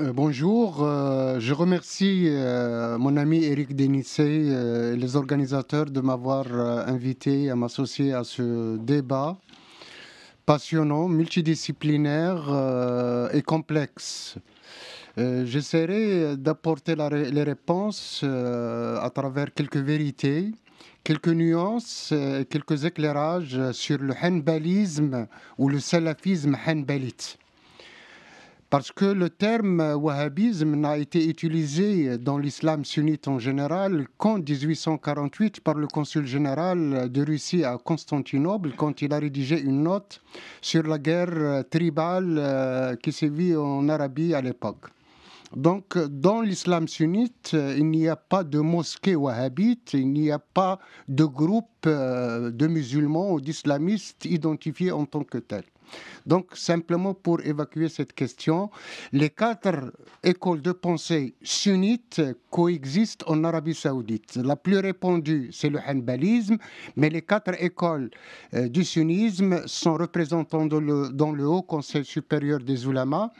Euh, bonjour, euh, je remercie euh, mon ami Eric Denissé et les organisateurs de m'avoir invité à m'associer à ce débat passionnant, multidisciplinaire et complexe. J'essaierai d'apporter les réponses à travers quelques vérités, quelques nuances, quelques éclairages sur le hanbalisme ou le salafisme hanbalite. Parce que le terme wahhabisme n'a été utilisé dans l'islam sunnite en général qu'en 1848 par le consul général de Russie à Constantinople quand il a rédigé une note sur la guerre tribale euh, qui sévit en Arabie à l'époque. Donc, dans l'islam sunnite, il n'y a pas de mosquée wahhabite, il n'y a pas de groupe euh, de musulmans ou d'islamistes identifiés en tant que tels. Donc, simplement pour évacuer cette question, les quatre écoles de pensée sunnites coexistent en Arabie saoudite. La plus répandue, c'est le hanbalisme, mais les quatre écoles euh, du sunnisme sont représentées dans le, dans le Haut Conseil supérieur des ulamas.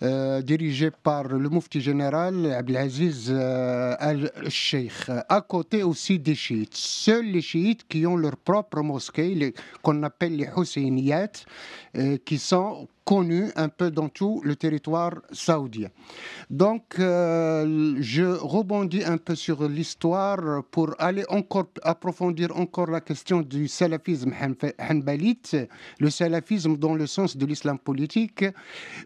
Euh, dirigé par le Mufti général Abdelaziz euh, al-Sheikh, à côté aussi des chiites. Seuls les chiites qui ont leur propre mosquée, qu'on appelle les Husseyniyat, euh, qui sont connu un peu dans tout le territoire saoudien. Donc, euh, je rebondis un peu sur l'histoire pour aller encore approfondir encore la question du salafisme hanbalite, le salafisme dans le sens de l'islam politique,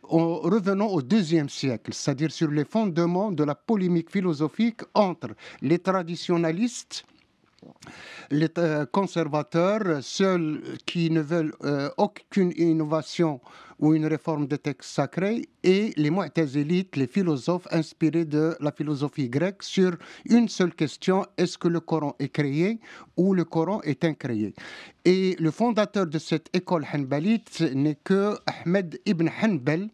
en revenant au deuxième siècle, c'est-à-dire sur les fondements de la polémique philosophique entre les traditionalistes les conservateurs, ceux qui ne veulent euh, aucune innovation ou une réforme des textes sacrés, et les Mu'tazilites, les philosophes inspirés de la philosophie grecque sur une seule question est-ce que le Coran est créé ou le Coran est incréé? Et le fondateur de cette école hanbalite n'est que Ahmed ibn Hanbal,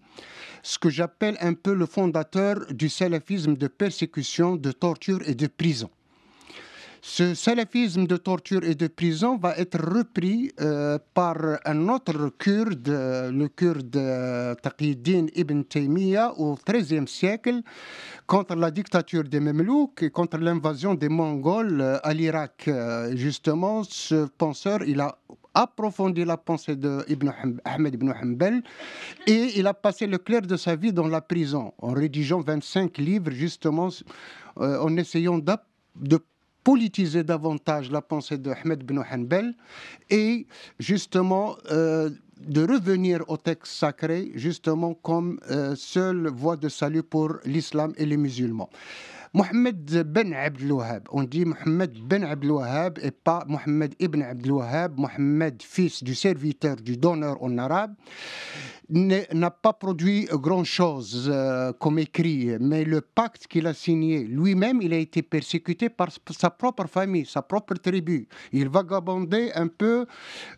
ce que j'appelle un peu le fondateur du salafisme de persécution, de torture et de prison. Ce salafisme de torture et de prison va être repris euh, par un autre kurde, le kurde euh, Taqiyuddin ibn Taymiyyah au XIIIe siècle, contre la dictature des Mamelouks et contre l'invasion des Mongols euh, à l'Irak. Justement, ce penseur, il a approfondi la pensée de Ibn Ahmed ibn Hanbal et il a passé le clair de sa vie dans la prison en rédigeant 25 livres justement en essayant de politiser davantage la pensée de Ahmed bin Hanbal et justement euh, de revenir au texte sacré justement comme euh, seule voie de salut pour l'islam et les musulmans. Mohamed Ben Abdel Wahhab. On dit Mohamed Ben Abdel Wahhab et pas Mohamed Ibn Abdel Wahhab, Mohamed, fils du serviteur, du donneur en arabe, n'a pas produit grand-chose euh, comme écrit, mais le pacte qu'il a signé, lui-même, il a été persécuté par sa propre famille, sa propre tribu. Il vagabondait un peu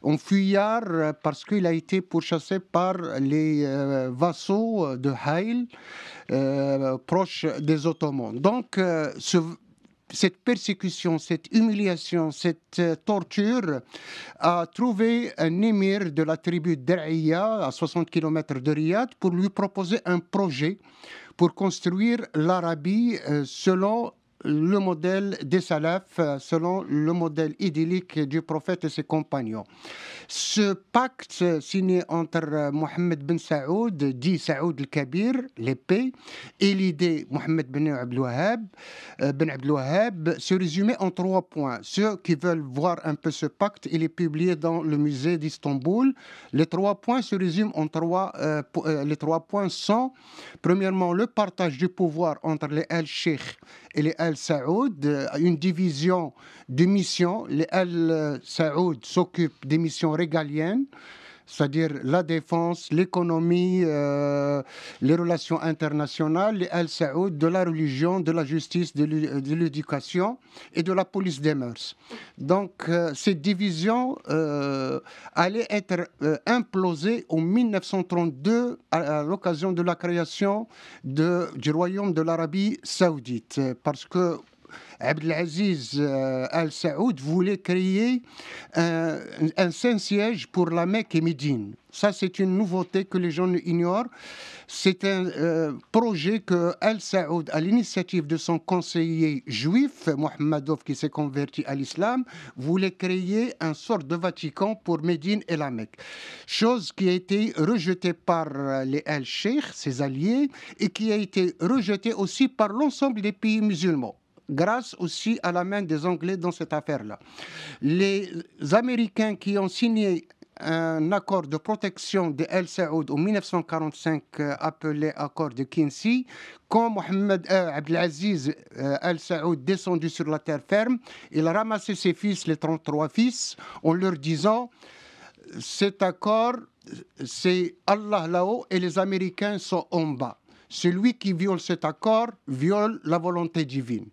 en fuyard euh, parce qu'il a été pourchassé par les euh, vassaux de Haïl. Euh, proche des Ottomans. Donc, euh, cette persécution, cette humiliation, cette euh, torture a trouvé un émir de la tribu d'Ar'iyya, à 60 km de Riyad, pour lui proposer un projet pour construire l'Arabie selon le modèle des salafs euh, selon le modèle idyllique du prophète et ses compagnons. Ce pacte signé entre euh, Mohammed ben Saoud, dit Saoud el-Kabir, l'épée, et l'idée Mohammed ben Abdel Wahhab, euh, ben Wahhab, se résumait en trois points. Ceux qui veulent voir un peu ce pacte, il est publié dans le musée d'Istanbul. Les trois points se résument en trois. les trois points sont, premièrement, le partage du pouvoir entre les al-Sheikh et les Al-Saoud, euh, une division de missions. Les Al-Saoud s'occupent des missions régaliennes c'est-à-dire la défense, l'économie, euh, les relations internationales, les Al-Saoud, de la religion, de la justice, de l'éducation et de la police des mœurs. Donc, euh, cette division euh, allait être implosée en 1932 à, l'occasion de la création de, du royaume de l'Arabie saoudite, parce que Abdelaziz euh, Al Saoud voulait créer un, Saint-Siège pour la Mecque et Médine. Ça, c'est une nouveauté que les gens ignorent. C'est un euh, projet que Al Saoud, à l'initiative de son conseiller juif, Mohammadov, qui s'est converti à l'islam, voulait créer un sort de Vatican pour Médine et la Mecque. Chose qui a été rejetée par les Al-Sheikh, ses alliés, et qui a été rejetée aussi par l'ensemble des pays musulmans grâce aussi à la main des Anglais dans cette affaire-là. Les Américains qui ont signé un accord de protection de El Saoud en 1945 euh, appelé accord de Kinsey. Quand Mohamed euh, Abdelaziz euh, El Saoud descendu sur la terre ferme, il a ramassé ses fils, les 33 fils, en leur disant cet accord, c'est Allah là-haut et les Américains sont en bas. Celui qui viole cet accord viole la volonté divine.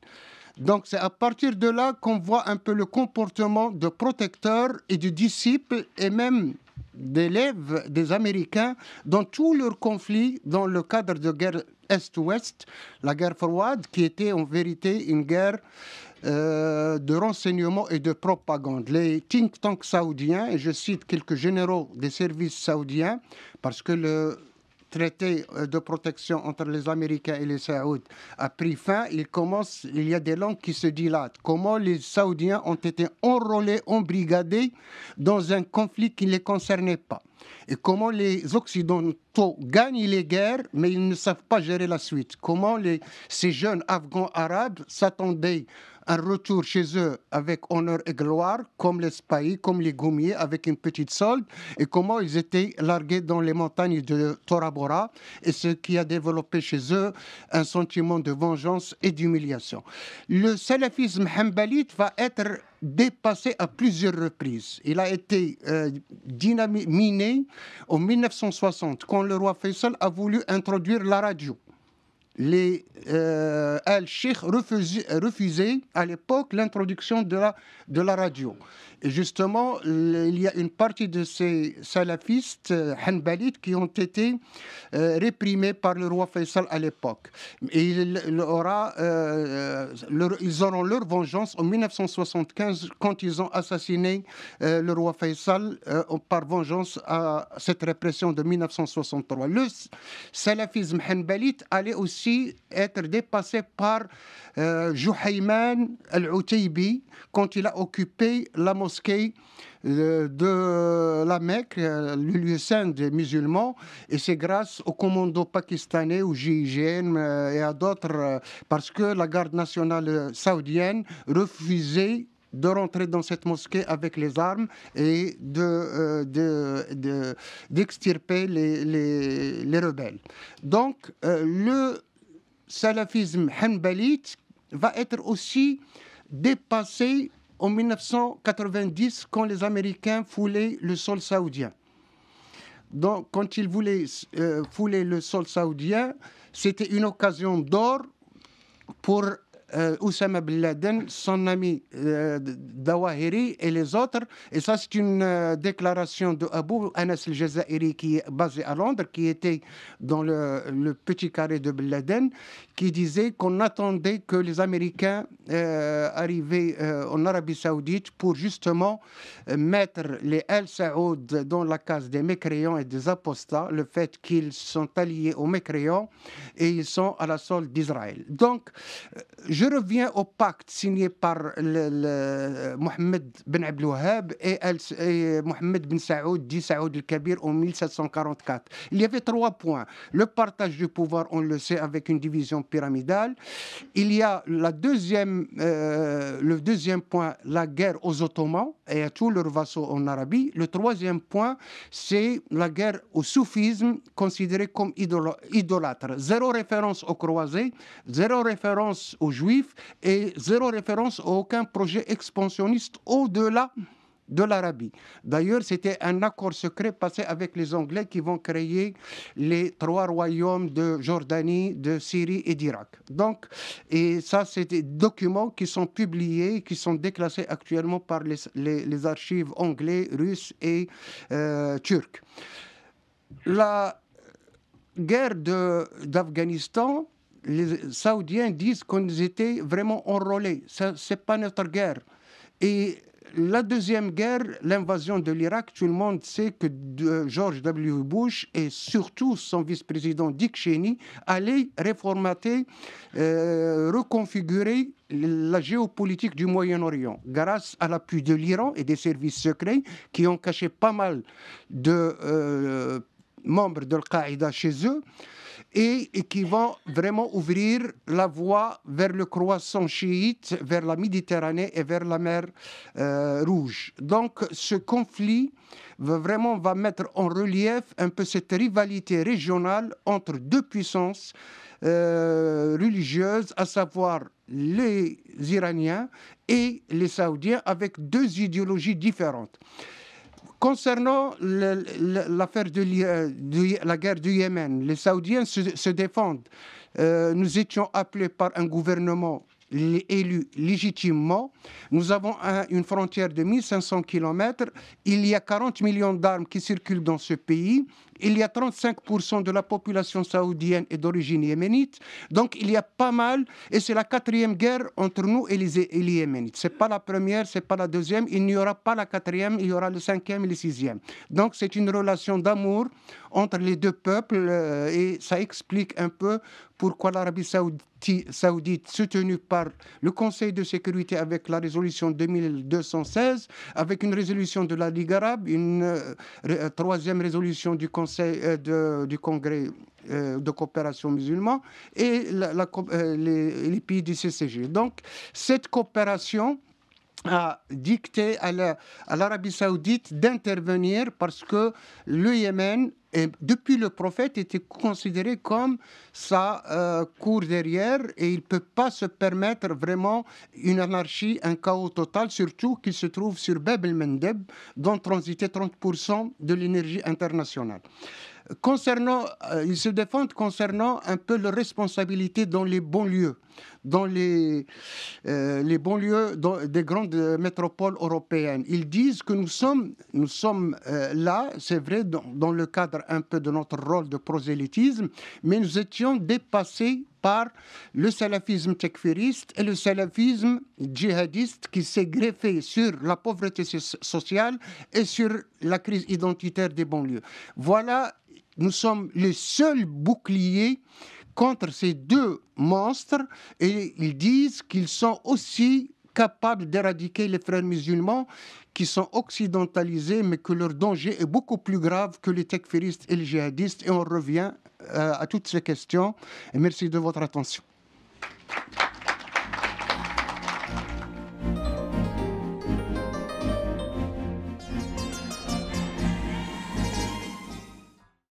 Donc c'est à partir de là qu'on voit un peu le comportement de protecteurs et de disciples et même d'élèves des Américains dans tous leurs conflits dans le cadre de guerre Est-Ouest, la guerre froide qui était en vérité une guerre euh, de renseignement et de propagande. Les think tanks saoudiens, et je cite quelques généraux des services saoudiens, parce que le traité euh, de protection entre les Américains et les Saouds a pris fin, il commence, il y a des langues qui se dilatent. Comment les Saoudiens ont été enrôlés, embrigadés dans un conflit qui ne les concernait pas? Et comment les Occidentaux gagnent les guerres, mais ils ne savent pas gérer la suite? Comment les, ces jeunes Afghans arabes s'attendaient un retour chez eux avec honneur et gloire, comme les Spahis, comme les Goumiers, avec une petite solde, et comment ils étaient largués dans les montagnes de Tora Bora, et ce qui a développé chez eux un sentiment de vengeance et d'humiliation. Le salafisme hambalite va être dépassé à plusieurs reprises. Il a été euh, dynaminé en 1960, quand le roi Faisal a voulu introduire la radio les euh, Al-Sheikh refusaient, à l'époque l'introduction de la, radio. Et justement, il y a une partie de ces salafistes euh, hanbalites qui ont été euh, réprimés par le roi Faisal à l'époque. Et il, aura, ils auront leur vengeance en 1975 quand ils ont assassiné le roi Faisal par vengeance à cette répression de 1963. Le salafisme hanbalite allait aussi être dépassé par euh, Juhayman al-Utaybi quand il a occupé la mosquée euh, de la Mecque, euh, le lieu saint des musulmans, et c'est grâce au commando pakistanais, au GIGN et à d'autres, parce que la garde nationale saoudienne refusait de rentrer dans cette mosquée avec les armes et de, d'extirper les, rebelles. Donc, le salafisme hanbalite va être aussi dépassé en 1990 quand les Américains foulaient le sol saoudien. Donc, quand ils voulaient euh, fouler le sol saoudien, c'était une occasion d'or pour euh, Oussama Bin Laden, son ami euh, Dawahiri et les autres. Et ça, c'est une euh, déclaration de Abu Anas al-Jazairi qui est basé à Londres, qui était dans le, petit carré de Bin Laden, qui disait qu'on attendait que les Américains arrivaient en Arabie Saoudite pour justement mettre les El Saoud dans la case des mécréants et des apostats, le fait qu'ils sont alliés aux mécréants et ils sont à la solde d'Israël. Donc, je reviens au pacte signé par le, Mohamed Ben Abdel et, et Mohamed Ben Saoud, dit Saoud el-Kabir en 1744. Il y avait trois points. Le partage du pouvoir, on le sait, avec une division pyramidale. Il y a la deuxième, euh, le deuxième point, la guerre aux Ottomans et à tous leurs vassaux en Arabie. Le troisième point, c'est la guerre au soufisme, considéré comme idolâtre. Zéro référence aux croisés, zéro référence aux juifs et zéro référence à aucun projet expansionniste au-delà de l'Arabie. D'ailleurs, c'était un accord secret passé avec les Anglais qui vont créer les trois royaumes de Jordanie, de Syrie et d'Irak. Donc, et ça, c'est des documents qui sont publiés, qui sont déclassés actuellement par les, archives anglais, russes et euh, turcs. La guerre d'Afghanistan les Saoudiens disent qu'on était vraiment enrôlés. Ce n'est pas notre guerre. Et la deuxième guerre, l'invasion de l'Irak, tout le monde sait que George W. Bush et surtout son vice-président Dick Cheney allaient réformater, euh, reconfigurer la géopolitique du Moyen-Orient grâce à l'appui de l'Iran et des services secrets qui ont caché pas mal de euh, membres de l'Al-Qaïda chez eux et, qui vont vraiment ouvrir la voie vers le croissant chiite, vers la Méditerranée et vers la mer euh, Rouge. Donc ce conflit va vraiment va mettre en relief un peu cette rivalité régionale entre deux puissances euh, religieuses, à savoir les Iraniens et les Saoudiens, avec deux idéologies différentes. Concernant l'affaire de, la guerre du Yémen, les Saoudiens se, défendent. Euh, nous étions appelés par un gouvernement élu légitimement. Nous avons une frontière de 1500 km. Il y a 40 millions d'armes qui circulent dans ce pays il y a 35% de la population saoudienne est d'origine yéménite. Donc il y a pas mal, et c'est la quatrième guerre entre nous et les, Yéménites. Ce n'est pas la première, ce n'est pas la deuxième, il n'y aura pas la quatrième, il y aura le cinquième et le sixième. Donc c'est une relation d'amour entre les deux peuples euh, et ça explique un peu pourquoi l'Arabie saoudite, soutenue par le Conseil de sécurité avec la résolution 2216, avec une résolution de la Ligue arabe, une euh, troisième résolution du Conseil euh, du Congrès de coopération musulman et les, pays du CCG. Donc, cette coopération a dicté à l'Arabie saoudite d'intervenir parce que le Yémen, depuis le prophète, était considéré comme sa cour derrière et il ne peut pas se permettre vraiment une anarchie, un chaos total, surtout qu'il se trouve sur Bab el-Mendeb, dont transitait 30% de l'énergie internationale. Concernant, euh, ils se défendent concernant un peu leur responsabilité dans les bons lieux, dans les, euh, lieux des grandes métropoles européennes. Ils disent que nous sommes, nous sommes euh, là, c'est vrai, dans, dans, le cadre un peu de notre rôle de prosélytisme, mais nous étions dépassés par le salafisme tekfiriste et le salafisme djihadiste qui s'est greffé sur la pauvreté sociale et sur la crise identitaire des banlieues. Voilà nous sommes les seuls boucliers contre ces deux monstres et ils disent qu'ils sont aussi capables d'éradiquer les frères musulmans qui sont occidentalisés, mais que leur danger est beaucoup plus grave que les tekfiristes et les djihadistes. Et on revient euh, à toutes ces questions. Et merci de votre attention.